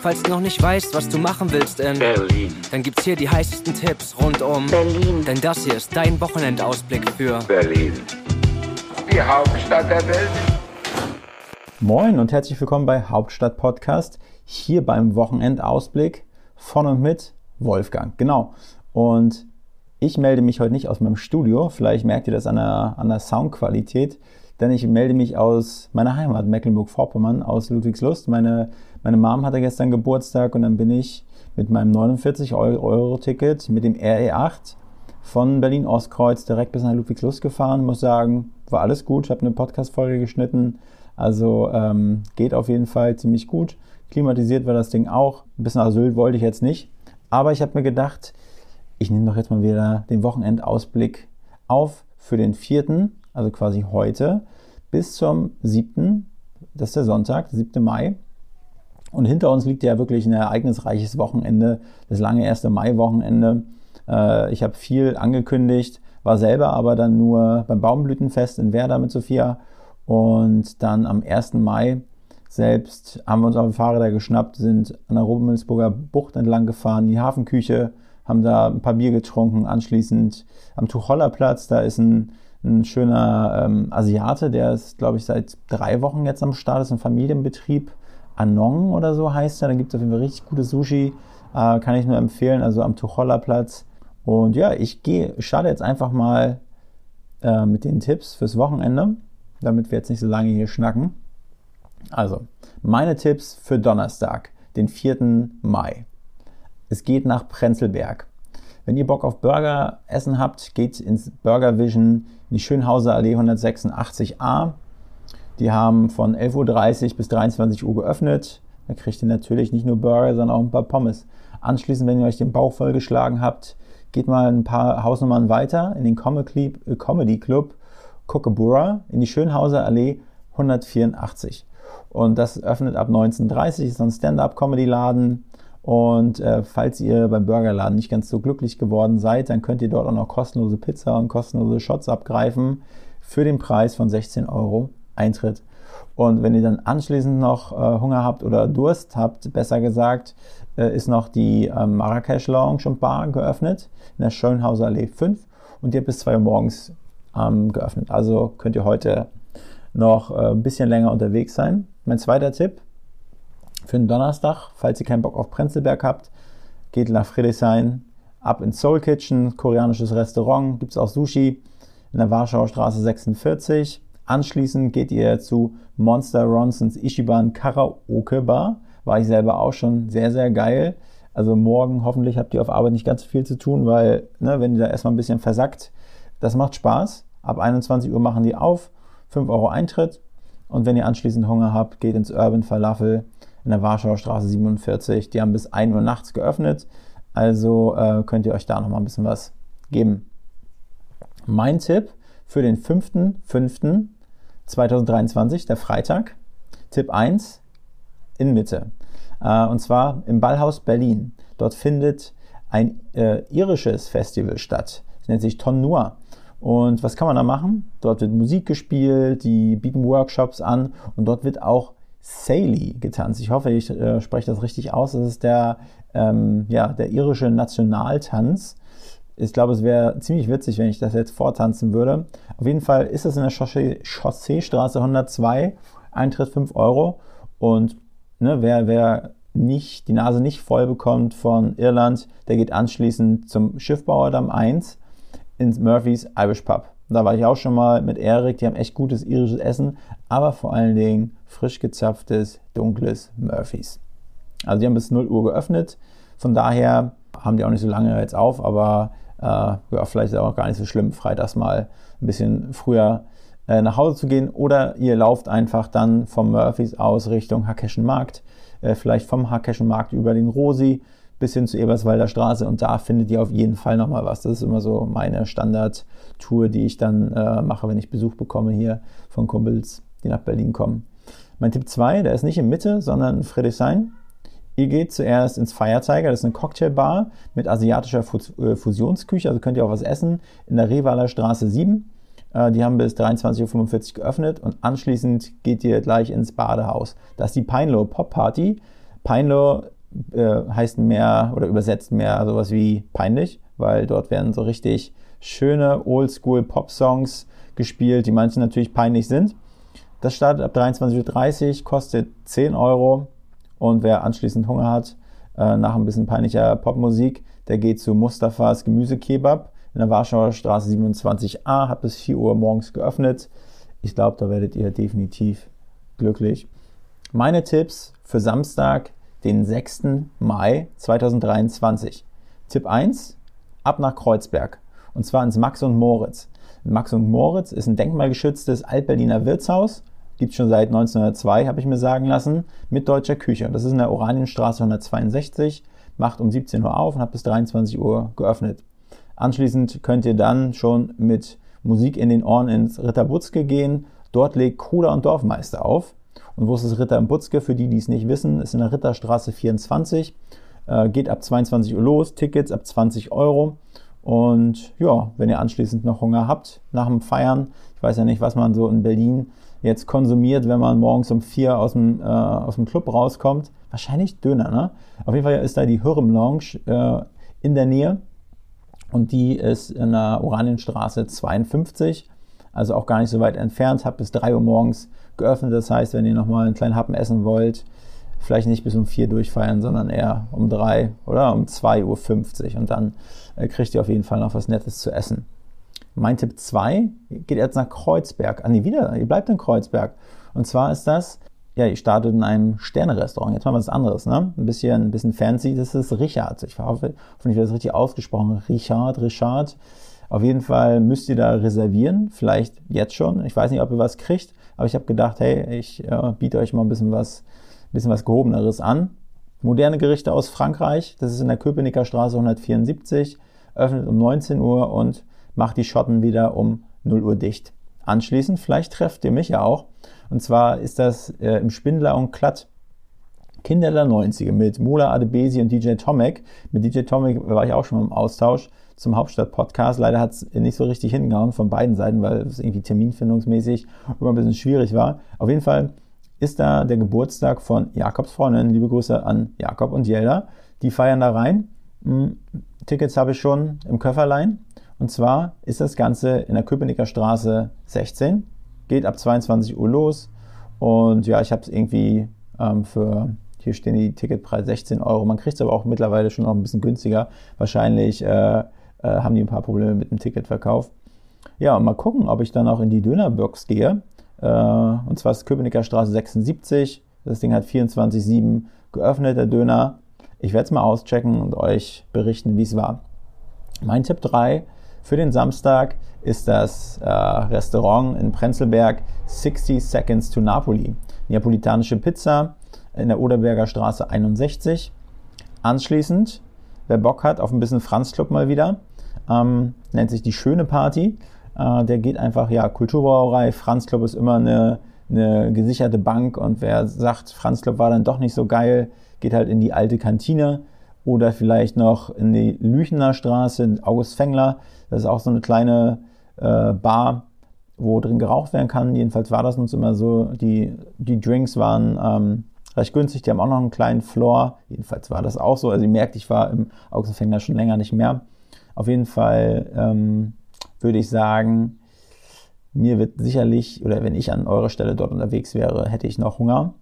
Falls du noch nicht weißt, was du machen willst in Berlin. dann gibt's hier die heißesten Tipps rund um Berlin. Denn das hier ist dein Wochenendausblick für Berlin. Die Hauptstadt der Welt. Moin und herzlich willkommen bei Hauptstadt Podcast, hier beim Wochenendausblick von und mit Wolfgang. Genau. Und ich melde mich heute nicht aus meinem Studio, vielleicht merkt ihr das an der, an der Soundqualität, denn ich melde mich aus meiner Heimat Mecklenburg-Vorpommern, aus Ludwigslust. Meine, meine Mom hatte gestern Geburtstag und dann bin ich mit meinem 49-Euro-Ticket mit dem RE8 von Berlin-Ostkreuz direkt bis nach Ludwigslust gefahren. Muss sagen, war alles gut. Ich habe eine Podcast-Folge geschnitten. Also ähm, geht auf jeden Fall ziemlich gut. Klimatisiert war das Ding auch. Ein bisschen nach Sylt wollte ich jetzt nicht. Aber ich habe mir gedacht, ich nehme doch jetzt mal wieder den Wochenendausblick auf für den vierten, also quasi heute, bis zum siebten. Das ist der Sonntag, der 7. Mai. Und hinter uns liegt ja wirklich ein ereignisreiches Wochenende, das lange 1. Mai-Wochenende. Äh, ich habe viel angekündigt, war selber aber dann nur beim Baumblütenfest in Werder mit Sophia. Und dann am 1. Mai selbst haben wir uns auf den Fahrräder geschnappt, sind an der Rummelsburger Bucht entlang gefahren, in die Hafenküche, haben da ein paar Bier getrunken. Anschließend am Tuchollerplatz, da ist ein, ein schöner ähm, Asiate, der ist, glaube ich, seit drei Wochen jetzt am Start, ist ein Familienbetrieb. Anong oder so heißt er. Da gibt es auf jeden Fall richtig gutes Sushi. Äh, kann ich nur empfehlen, also am Tuchollerplatz. Und ja, ich gehe, starte jetzt einfach mal äh, mit den Tipps fürs Wochenende, damit wir jetzt nicht so lange hier schnacken. Also, meine Tipps für Donnerstag, den 4. Mai. Es geht nach Prenzlberg. Wenn ihr Bock auf Burger essen habt, geht ins Burger Vision in die Schönhauser Allee 186a. Die haben von 11.30 Uhr bis 23 Uhr geöffnet. Da kriegt ihr natürlich nicht nur Burger, sondern auch ein paar Pommes. Anschließend, wenn ihr euch den Bauch vollgeschlagen habt, geht mal ein paar Hausnummern weiter in den Comedy Club Kookaburra in die Schönhauser Allee 184. Und das öffnet ab 19.30 Uhr, ist ein Stand-up-Comedy-Laden. Und äh, falls ihr beim Burgerladen nicht ganz so glücklich geworden seid, dann könnt ihr dort auch noch kostenlose Pizza und kostenlose Shots abgreifen für den Preis von 16 Euro Eintritt. Und wenn ihr dann anschließend noch äh, Hunger habt oder Durst habt, besser gesagt, äh, ist noch die äh, Marrakesch Lounge und Bar geöffnet in der Schönhauser Allee 5 und die hat bis 2 Uhr morgens ähm, geöffnet. Also könnt ihr heute noch äh, ein bisschen länger unterwegs sein. Mein zweiter Tipp für den Donnerstag, falls ihr keinen Bock auf Prenzlberg habt, geht nach Friedrichshain, ab ins Soul Kitchen, koreanisches Restaurant, gibt es auch Sushi in der Warschauer Straße 46. Anschließend geht ihr zu Monster Ronsons Ishiban Karaoke Bar. War ich selber auch schon sehr, sehr geil. Also morgen hoffentlich habt ihr auf Arbeit nicht ganz so viel zu tun, weil ne, wenn ihr da erstmal ein bisschen versackt, das macht Spaß. Ab 21 Uhr machen die auf, 5 Euro Eintritt. Und wenn ihr anschließend Hunger habt, geht ins Urban Falafel in der Warschauer Straße 47. Die haben bis 1 Uhr nachts geöffnet. Also äh, könnt ihr euch da nochmal ein bisschen was geben. Mein Tipp für den 5.5.2023, der Freitag. Tipp 1 in Mitte. Äh, und zwar im Ballhaus Berlin. Dort findet ein äh, irisches Festival statt. Das nennt sich Ton Noir. Und was kann man da machen? Dort wird Musik gespielt, die bieten Workshops an und dort wird auch Saily getanzt. Ich hoffe, ich äh, spreche das richtig aus. Das ist der, ähm, ja, der irische Nationaltanz. Ich glaube, es wäre ziemlich witzig, wenn ich das jetzt vortanzen würde. Auf jeden Fall ist es in der Chaussee, Chausseestraße 102, Eintritt 5 Euro. Und ne, wer, wer nicht, die Nase nicht voll bekommt von Irland, der geht anschließend zum Schiffbauerdamm 1 ins Murphy's Irish Pub. Da war ich auch schon mal mit Erik, die haben echt gutes irisches Essen, aber vor allen Dingen frisch gezapftes, dunkles Murphys. Also die haben bis 0 Uhr geöffnet, von daher haben die auch nicht so lange jetzt auf, aber äh, ja, vielleicht ist auch gar nicht so schlimm, freitags mal ein bisschen früher äh, nach Hause zu gehen oder ihr lauft einfach dann vom Murphys aus Richtung Hackeschen Markt, äh, vielleicht vom Hackeschen Markt über den Rosi bis hin zur Eberswalder Straße und da findet ihr auf jeden Fall nochmal was. Das ist immer so meine Standardtour, die ich dann äh, mache, wenn ich Besuch bekomme hier von Kumpels, die nach Berlin kommen. Mein Tipp 2, der ist nicht in Mitte, sondern in Friedrichshain. Ihr geht zuerst ins Feiertiger, das ist eine Cocktailbar mit asiatischer Fusionsküche, also könnt ihr auch was essen, in der Revaler Straße 7. Äh, die haben bis 23.45 Uhr geöffnet und anschließend geht ihr gleich ins Badehaus. Das ist die Pinelow Pop Party. Pinelow äh, heißt mehr oder übersetzt mehr sowas wie peinlich, weil dort werden so richtig schöne Oldschool Pop Songs gespielt, die manchen natürlich peinlich sind. Das startet ab 23.30 Uhr, kostet 10 Euro und wer anschließend Hunger hat, äh, nach ein bisschen peinlicher Popmusik, der geht zu Mustafas Gemüsekebab in der Warschauer Straße 27a, hat bis 4 Uhr morgens geöffnet. Ich glaube, da werdet ihr definitiv glücklich. Meine Tipps für Samstag, den 6. Mai 2023. Tipp 1, ab nach Kreuzberg. Und zwar ins Max und Moritz. Max und Moritz ist ein denkmalgeschütztes Altberliner Wirtshaus. Gibt es schon seit 1902, habe ich mir sagen lassen, mit deutscher Küche. Das ist in der Oranienstraße 162, macht um 17 Uhr auf und hat bis 23 Uhr geöffnet. Anschließend könnt ihr dann schon mit Musik in den Ohren ins Ritter Butzke gehen. Dort legt Kruder und Dorfmeister auf. Und wo ist das Ritter Butzke? Für die, die es nicht wissen, ist in der Ritterstraße 24. Äh, geht ab 22 Uhr los, Tickets ab 20 Euro. Und ja, wenn ihr anschließend noch Hunger habt nach dem Feiern, ich weiß ja nicht, was man so in Berlin jetzt konsumiert, wenn man morgens um vier aus dem, äh, aus dem Club rauskommt. Wahrscheinlich Döner, ne? Auf jeden Fall ist da die Hürrem Lounge äh, in der Nähe und die ist in der Oranienstraße 52, also auch gar nicht so weit entfernt, hat bis 3 Uhr morgens geöffnet. Das heißt, wenn ihr nochmal einen kleinen Happen essen wollt, vielleicht nicht bis um 4 durchfeiern, sondern eher um 3 oder um 2.50 Uhr und dann kriegt ihr auf jeden Fall noch was Nettes zu essen. Mein Tipp 2 geht jetzt nach Kreuzberg. Ah, nee, wieder, ihr bleibt in Kreuzberg. Und zwar ist das ja, ich startet in einem Sterne-Restaurant. Jetzt mal was anderes, ne? Ein bisschen, ein bisschen fancy. Das ist Richard. Ich hoffe, hoffentlich wird das richtig ausgesprochen. Richard, Richard. Auf jeden Fall müsst ihr da reservieren. Vielleicht jetzt schon. Ich weiß nicht, ob ihr was kriegt. Aber ich habe gedacht, hey, ich äh, biete euch mal ein bisschen was, ein bisschen was Gehobeneres an. Moderne Gerichte aus Frankreich. Das ist in der Köpenicker Straße 174. Öffnet um 19 Uhr und macht die Schotten wieder um 0 Uhr dicht. Anschließend, vielleicht trefft ihr mich ja auch. Und zwar ist das äh, im Spindler und Klatt Kinder der 90er mit Mola Adebesi und DJ Tomek. Mit DJ Tomek war ich auch schon im Austausch zum Hauptstadt-Podcast. Leider hat es nicht so richtig hingehauen von beiden Seiten, weil es irgendwie terminfindungsmäßig immer ein bisschen schwierig war. Auf jeden Fall ist da der Geburtstag von Jakobs Freundin. Liebe Grüße an Jakob und Jelda. Die feiern da rein. Hm, Tickets habe ich schon im Köfferlein. Und zwar ist das Ganze in der Köpenicker Straße 16. Geht ab 22 Uhr los. Und ja, ich habe es irgendwie ähm, für, hier stehen die Ticketpreise 16 Euro. Man kriegt es aber auch mittlerweile schon noch ein bisschen günstiger. Wahrscheinlich äh, äh, haben die ein paar Probleme mit dem Ticketverkauf. Ja, mal gucken, ob ich dann auch in die Dönerbox gehe. Äh, und zwar ist Köpenicker Straße 76. Das Ding hat 24-7 geöffnet, der Döner. Ich werde es mal auschecken und euch berichten, wie es war. Mein Tipp 3 für den Samstag ist das äh, Restaurant in Prenzlberg 60 Seconds to Napoli. Neapolitanische Pizza in der Oderberger Straße 61. Anschließend, wer Bock hat auf ein bisschen Franzclub mal wieder, ähm, nennt sich die Schöne Party. Äh, der geht einfach, ja, Kulturbrauerei, Franzclub ist immer eine, eine gesicherte Bank und wer sagt, Franzclub war dann doch nicht so geil, geht halt in die alte Kantine oder vielleicht noch in die Lüchener Straße, in August Fengler. Das ist auch so eine kleine äh, Bar, wo drin geraucht werden kann. Jedenfalls war das uns immer so. Die, die Drinks waren ähm, recht günstig. Die haben auch noch einen kleinen Floor. Jedenfalls war das auch so. Also ihr merkt, ich war im August Fengler schon länger nicht mehr. Auf jeden Fall ähm, würde ich sagen, mir wird sicherlich, oder wenn ich an eurer Stelle dort unterwegs wäre, hätte ich noch Hunger.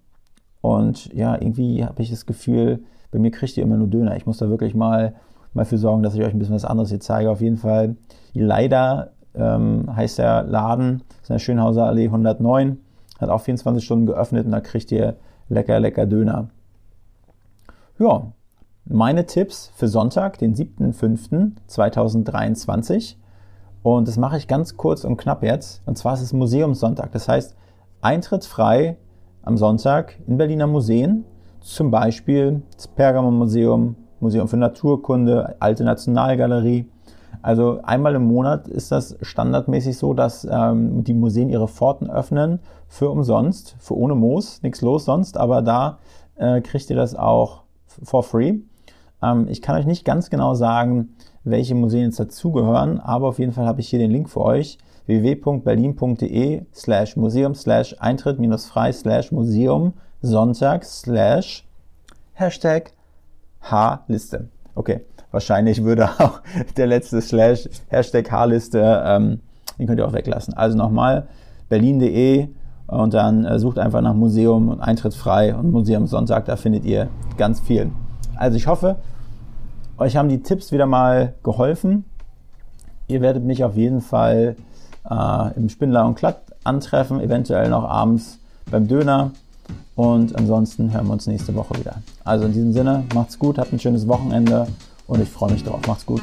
Und ja, irgendwie habe ich das Gefühl, bei mir kriegt ihr immer nur Döner. Ich muss da wirklich mal, mal für sorgen, dass ich euch ein bisschen was anderes hier zeige. Auf jeden Fall, leider ähm, heißt der Laden, ist in der Schönhauser Allee 109, hat auch 24 Stunden geöffnet und da kriegt ihr lecker, lecker Döner. Ja, meine Tipps für Sonntag, den 7.5.2023. Und das mache ich ganz kurz und knapp jetzt. Und zwar ist es Museumssonntag. Das heißt, Eintritt frei am Sonntag in Berliner Museen zum Beispiel das Pergamon-Museum, Museum für Naturkunde, Alte Nationalgalerie. Also einmal im Monat ist das standardmäßig so, dass ähm, die Museen ihre Pforten öffnen für umsonst, für ohne Moos, nichts los sonst, aber da äh, kriegt ihr das auch for free. Ähm, ich kann euch nicht ganz genau sagen, welche Museen jetzt dazugehören, aber auf jeden Fall habe ich hier den Link für euch. www.berlin.de slash museum slash Eintritt minus frei slash Museum Sonntag slash Hashtag H-Liste. Okay, wahrscheinlich würde auch der letzte Slash Hashtag H-Liste, ähm, den könnt ihr auch weglassen. Also nochmal berlin.de und dann äh, sucht einfach nach Museum und Eintritt frei und Museum Sonntag, da findet ihr ganz viel. Also ich hoffe, euch haben die Tipps wieder mal geholfen. Ihr werdet mich auf jeden Fall äh, im Spindler und Klatt antreffen, eventuell noch abends beim Döner. Und ansonsten hören wir uns nächste Woche wieder. Also in diesem Sinne, macht's gut, habt ein schönes Wochenende und ich freue mich drauf. Macht's gut.